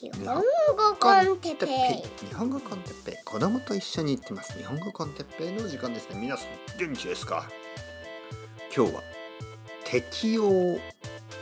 日本語コンテッペイ。日本語コンテッペイ。子供と一緒に行ってます。日本語コンテッペイの時間ですね。皆さん元気ですか？今日は適用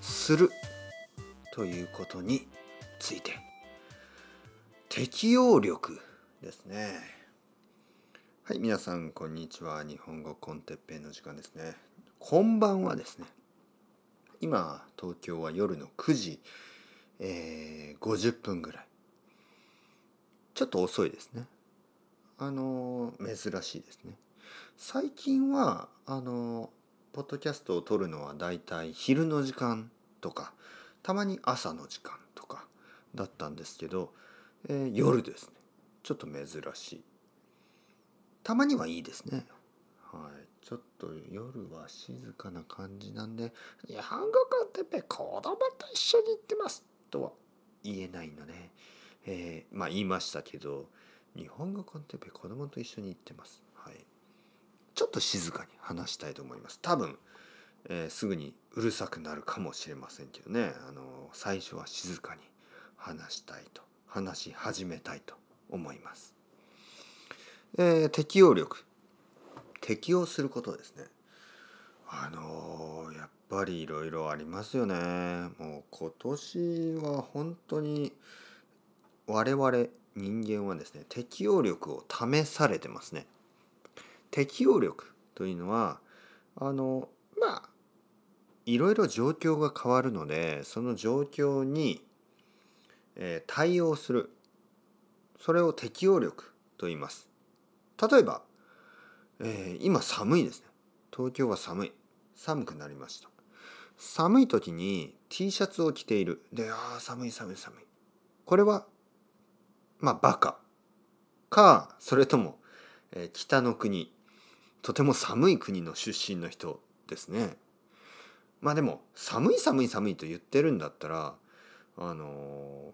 するということについて。適応力ですね。はい皆さんこんにちは。日本語コンテッペイの時間ですね。こんばんはですね。今東京は夜の9時。えー、50分ぐらい。ちょっと遅いですね。あの珍しいですね。最近はあのポッドキャストを撮るのはだいたい昼の時間とかたまに朝の時間とかだったんですけど、えー、夜ですね。ちょっと珍しい。たまにはいいですね。はい。ちょっと夜は静かな感じなんで「日本語コンテッペ子供と一緒に行ってます」とは言えないので、えー、まあ言いましたけど日本語コンテンペ子供と一緒に行ってます。はい、ちょっと静かに話したいと思います。多分、えー、すぐにうるさくなるかもしれませんけどねあの最初は静かに話したいと話し始めたいと思います。えー、適応力適応することですね。あのやっぱりいろいろありますよね。もう今年は本当に我々人間はですね適応力を試されてますね。適応力というのはあのまあいろいろ状況が変わるのでその状況に、えー、対応するそれを適応力と言います。例えば、えー、今寒いですね。東京は寒い。寒くなりました。寒い時に T シャツを着ている。で、ああ、寒い寒い寒い。これは、まあ、バカ。か、それとも、えー、北の国、とても寒い国の出身の人ですね。まあでも、寒い寒い寒いと言ってるんだったら、あの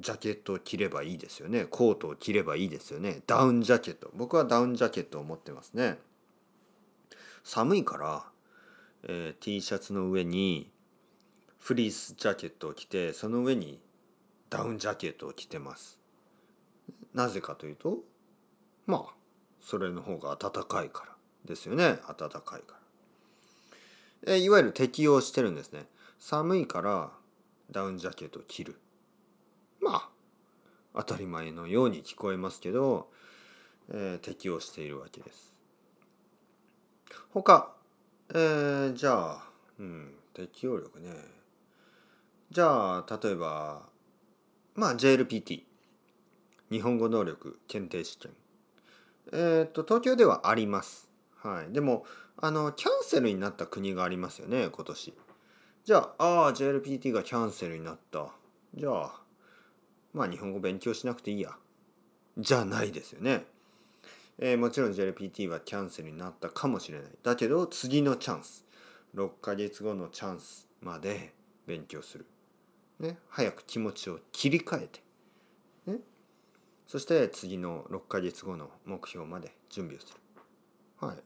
ー、ジャケットを着ればいいですよね。コートを着ればいいですよね。ダウンジャケット。僕はダウンジャケットを持ってますね。寒いから、えー、T シャツの上にフリースジャケットを着てその上にダウンジャケットを着てます。なぜかというとまあそれの方が暖かいからですよね。暖かいから、えー、いわゆる適応してるんですね。寒いからダウンジャケットを着る。まあ当たり前のように聞こえますけど、えー、適応しているわけです。他えー、じゃあ、うん、適応力ね。じゃあ、例えば、まあ、JLPT。日本語能力検定試験。えっ、と、東京ではあります。はい。でも、あの、キャンセルになった国がありますよね、今年。じゃあ、ああ、JLPT がキャンセルになった。じゃあ、まあ、日本語勉強しなくていいや。じゃないですよね。えー、もちろん JLPT はキャンセルになったかもしれない。だけど次のチャンス6ヶ月後のチャンスまで勉強する。ね、早く気持ちを切り替えて、ね、そして次の6ヶ月後の目標まで準備をする。はい、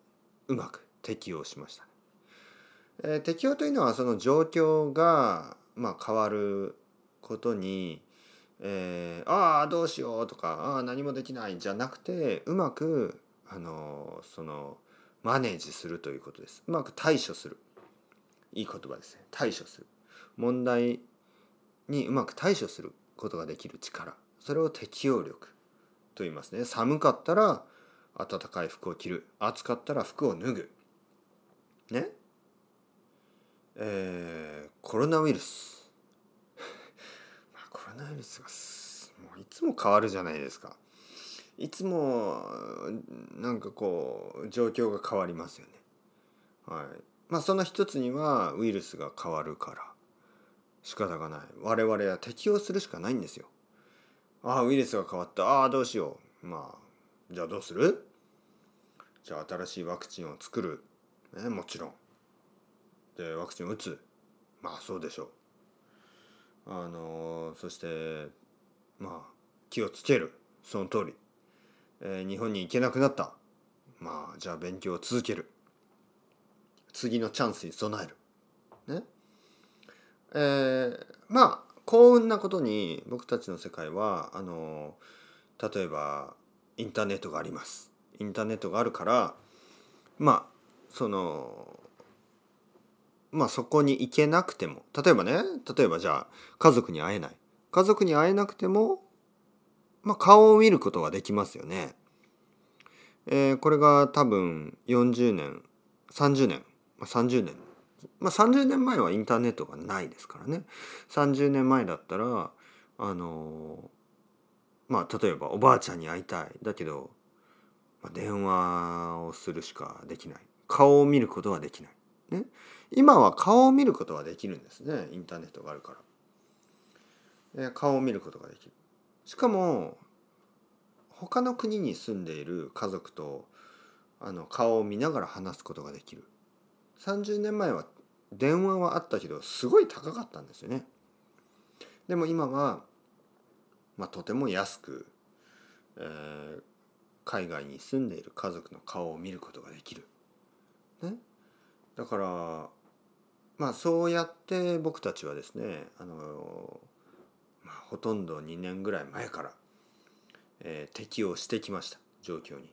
うまく適応しました、えー、適応というのはその状況が、まあ、変わることにえー、ああどうしようとかああ何もできないじゃなくてうまくあのそのマネージするということです。うまく対処する。いい言葉ですね。対処する。問題にうまく対処することができる力。それを適応力と言いますね。寒かったら暖かい服を着る。暑かったら服を脱ぐ。ね？えー、コロナウイルス。ロナウイルスがもういつも変わるじゃないですか。いつもなんかこう状況が変わりますよね。はい。まあその一つにはウイルスが変わるから。仕方がない。我々は適応するしかないんですよ。ああウイルスが変わった。ああどうしよう。まあじゃあどうする？じゃあ新しいワクチンを作る、ね、もちろん。でワクチンを打つ。まあそうでしょう。あのそしてまあ気をつける。その通り、えー、日本に行けなくなった。まあじゃあ勉強を続ける。次のチャンスに備える。ね。えー、まあ幸運なことに僕たちの世界はあの例えばインターネットがあります。インターネットがあるからまあそのまあそこに行けなくても。例えばね例えばじゃあ家族に会えない。家族に会えなくても、まあ、顔を見ることができますよね。えー、これが多分40年30年、まあ、30年。まあ30年前はインターネットがないですからね。30年前だったらあのー、まあ例えばおばあちゃんに会いたい。だけど、まあ、電話をするしかできない。顔を見ることはできない、ね、今は顔を見ることはできるんですね。インターネットがあるから、え、顔を見ることができる。しかも他の国に住んでいる家族とあの顔を見ながら話すことができる。30年前は電話はあったけどすごい高かったんですよね。でも今は、まあ、とても安く、えー、海外に住んでいる家族の顔を見ることができる、ね、だからまあそうやって僕たちはですねあの、まあ、ほとんど2年ぐらい前からえー、適応してきました状況に。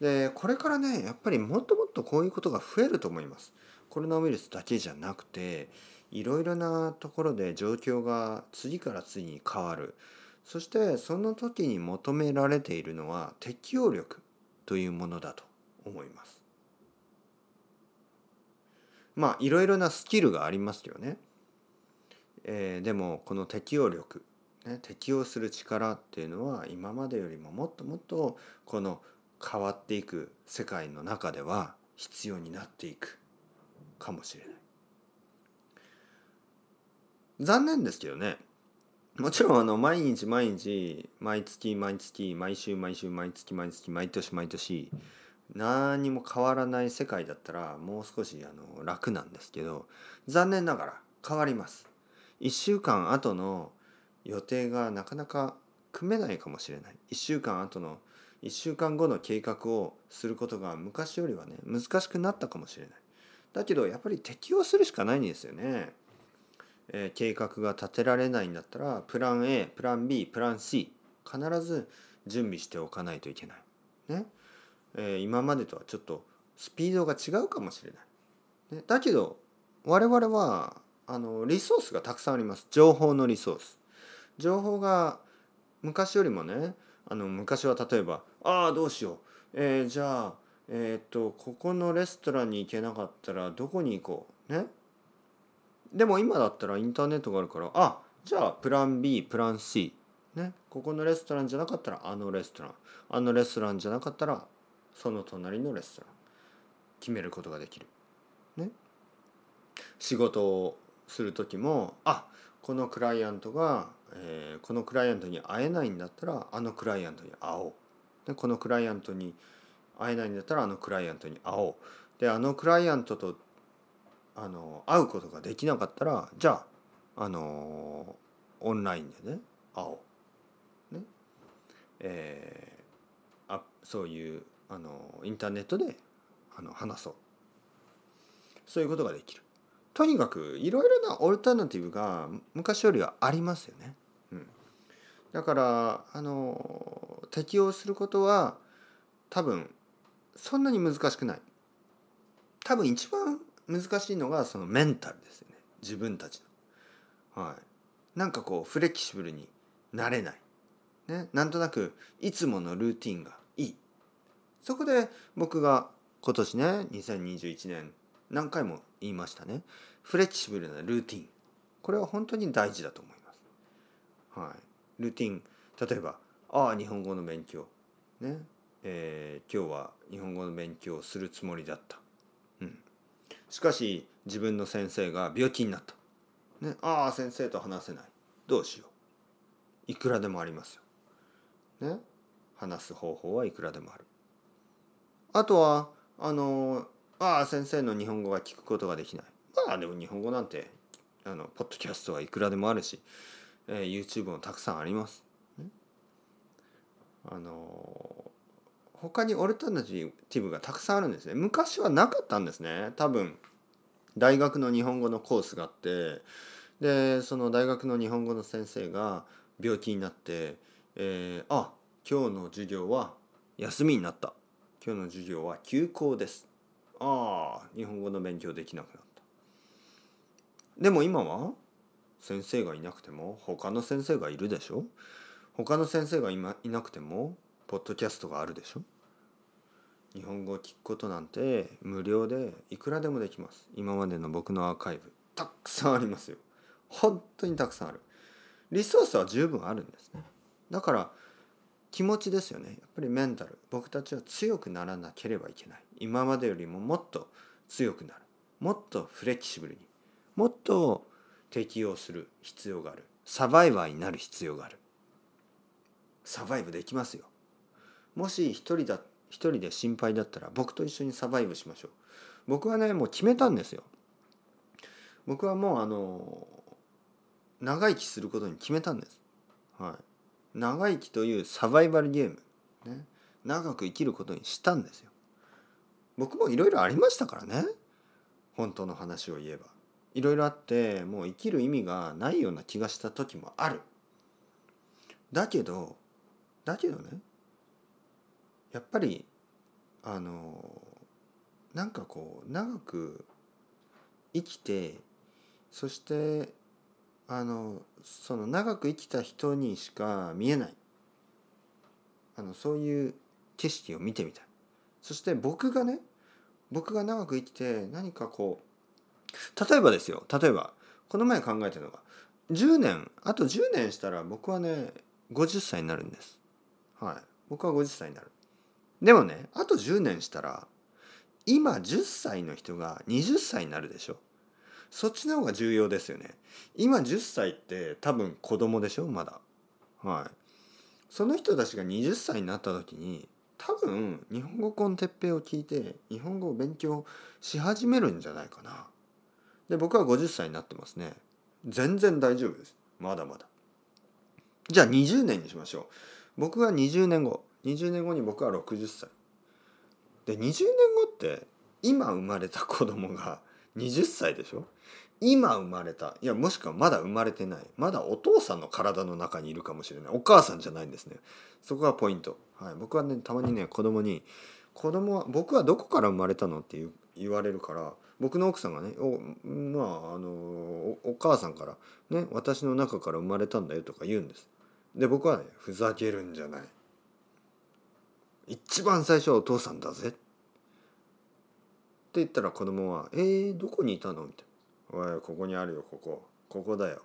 でこれからねやっぱりもっともっとこういうことが増えると思います。コロナウイルスだけじゃなくていろいろなところで状況が次から次に変わるそしてその時に求められているのは適応力というものだと思います。まあいろいろなスキルがありますよね。えー、でもこの適応力ね、適応する力っていうのは今までよりももっともっとこの変わっていく世界の中では必要になっていくかもしれない。残念ですけどねもちろんあの毎日毎日毎月毎月毎週毎週毎月毎月毎年毎年何にも変わらない世界だったらもう少しあの楽なんですけど残念ながら変わります。1週間後の予定がなかなか組めないかもしれない。1週間後の1週間後の計画をすることが昔よりはね難しくなったかもしれない。だけどやっぱり適応するしかないんですよね、えー、計画が立てられないんだったらプラン A プラン B プラン C 必ず準備しておかないといけない。ね、えー、今までとはちょっとスピードが違うかもしれない、ね、だけど我々はあのリソースがたくさんあります。情報のリソース。情報が昔よりもねあの昔は例えば「ああどうしよう、えー、じゃあえっ、とここのレストランに行けなかったらどこに行こう」ね。でも今だったらインターネットがあるからあじゃあプラン B プラン C ね。ここのレストランじゃなかったらあのレストラン。あのレストランじゃなかったらその隣のレストラン決めることができる。ね。仕事をする時もあこのクライアントがえー、このクライアントに会えないんだったらあのクライアントに会おう。でこのクライアントに会えないんだったらあのクライアントに会おう。であのクライアントとあの会うことができなかったらじゃああのオンラインでね会おう。ね。えー、あそういうあのインターネットであの話そう。そういうことができる。とにかくいろいろなオルタナティブが昔よりはありますよね。うん。だからあの適応することは多分そんなに難しくない。多分一番難しいのがそのメンタルですよね。自分たちの。はい。なんかこうフレキシブルになれない。ね。なんとなくいつものルーティンがそこで僕が今年ね2021年何回も言いましたね。フレキシブルなルーティン。これは本当に大事だと思います。はい。ルーティン。例えばああ日本語の勉強。ね。えー、今日は日本語の勉強をするつもりだった、うん、しかし自分の先生が病気になった、ね、ああ先生と話せない。どうしよう。いくらでもありますよ、ね、話す方法はいくらでもある。あとはあのああ先生の日本語が聞くことができないまあでも日本語なんてあのポッドキャストはいくらでもあるしえー、YouTube もたくさんあります。あの他にオルタナティブがたくさんあるんですね。昔はなかったんですね。多分大学の日本語のコースがあってでその大学の日本語の先生が病気になって「えー、あ今日の授業は休みになった今日の授業は休校です」ああ日本語の勉強できなくなった。でも今は先生がいなくても他の先生がいるでしょ？他の先生が今いなくてもポッドキャストがあるでしょ？日本語を聞くことなんて無料でいくらでもできます。今までの僕のアーカイブたくさんありますよ。本当にたくさんある。リソースは十分あるんですね。だから気持ちですよね。やっぱりメンタル。僕たちは強くならなければいけない。今までよりももっと強くなる。もっとフレキシブルに。もっと適応する必要がある。サバイバーになる必要がある。サバイブできますよ。もし一人だ一人で心配だったら僕と一緒にサバイブしましょう。僕はねもう決めたんですよ。僕はもうあの長生きすることに決めたんです。はい。長生きというサバイバルゲーム。ね。長く生きることにしたんですよ。僕もいろいろありましたからね。本当の話を言えば。いろいろあってもう生きる意味がないような気がした時もある。だけどだけどね。やっぱりあのなんかこう長く生きてそしてあのその長く生きた人にしか見えない。あのそういう景色を見てみたい。そして僕がね僕が長く生きて何かこう例えばですよ。例えばこの前考えてるのが10年あと10年したら僕はね50歳になるんです。はい。僕は50歳になる。でもねあと10年したら今10歳の人が20歳になるでしょ。そっちの方が重要ですよね。今10歳って多分子供でしょまだ。はい。その人たちが20歳になった時に多分日本語コンテッペイを聞いて日本語を勉強し始めるんじゃないかな。で僕は50歳になってますね。全然大丈夫です。まだまだ。じゃあ20年にしましょう。僕が20年後。20年後に僕は60歳。で20年後って今生まれた子供が20歳でしょ？今生まれた。いやもしくはまだ生まれてない。まだお父さんの体の中にいるかもしれない。お母さんじゃないんですね。そこがポイント、はい、僕はねたまにね子供に「子供は僕はどこから生まれたの?」って言言われるから僕の奥さんがね「おまああのお母さんからね私の中から生まれたんだよ」とか言うんです。で僕はねふざけるんじゃない。一番最初はお父さんだぜ。言ったら子供は「えー、どこにいたの?」みたいな「おいここにあるよここ。ここだよ。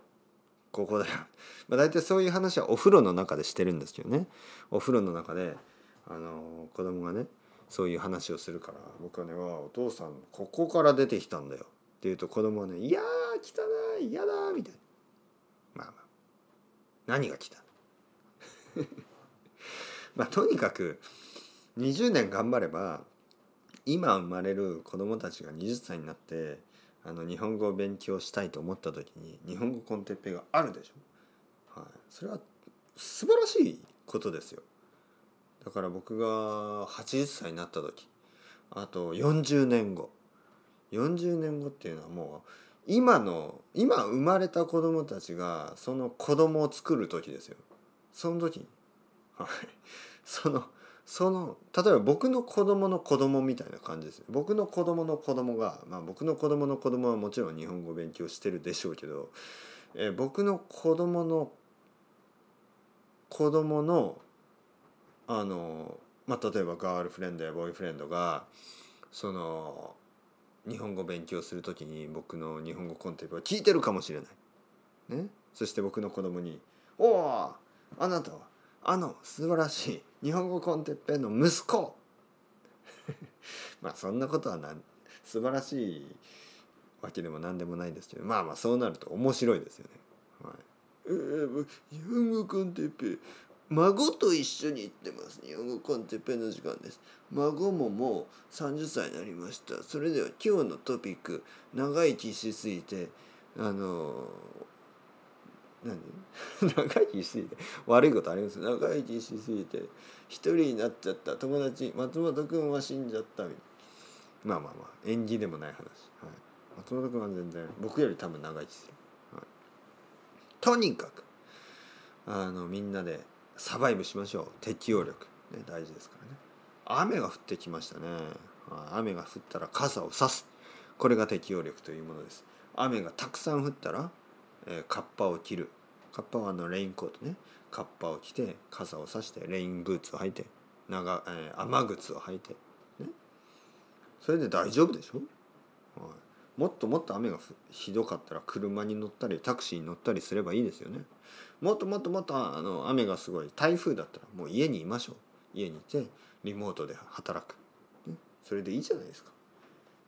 ここだよ」まあ大体そういう話はお風呂の中でしてるんですけどね。お風呂の中であの子供がねそういう話をするから僕はね「わお父さんここから出てきたんだよ」って言うと子供はね「いやー汚い嫌だ」みたいな。まあまあ。何が汚い？まあとにかく20年頑張れば今生まれる子供たちが20歳になってあの日本語を勉強したいと思った時に日本語コンテッペがあるでしょ、はい、それは素晴らしいことですよ。だから僕が80歳になった時あと40年後。40年後っていうのはもう今の今生まれた子供たちがその子供を作る時ですよ。その時に。はい。そのその例えば僕の子供の子供みたいな感じです僕の子供の子供がまあ僕の子供の子供はもちろん日本語勉強してるでしょうけど、えー、僕の子供の子供のあのまあ例えばガールフレンドやボーイフレンドがその日本語勉強する時に僕の日本語コンテンツを聞いてるかもしれない。ね、そして僕の子供に「おおあなたはあの素晴らしい日本語コンテッペの息子。まあそんなことはなん素晴らしいわけでも何でもないですけどまあまあそうなると面白いですよね。はい、えー、日本語コンテッペ孫と一緒に行ってます。日本語コンテッペの時間です。孫ももう30歳になりました。それでは今日のトピック長生きしすぎてあの何？長生きしすぎて悪いことあります？長生きしすぎて一人になっちゃった。友達松本君は死んじゃったみたいな。まあまあまあ縁起でもない話、はい、松本君は全然僕より多分長生きする、はい、とにかくあのみんなでサバイブしましょう。適応力、ね、大事ですからね。雨が降ってきましたね。雨が降ったら傘を差す。これが適応力というものです。雨がたくさん降ったら、え、カッパを着る。カッパはあのレインコートね。カッパを着て傘を差してレインブーツを履いて長、えー、雨靴を履いて、ね、それで大丈夫でしょ、はい、もっともっと雨がひどかったら車に乗ったりタクシーに乗ったりすればいいですよね。もっともっともっとあの雨がすごい台風だったらもう家にいましょう。家にいてリモートで働く、ね、それでいいじゃないですか。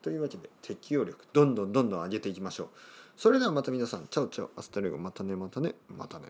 というわけで適応力どんどんどんどん上げていきましょう。それではまた皆さんチャオチャオ hasta luego またねまたねまたね。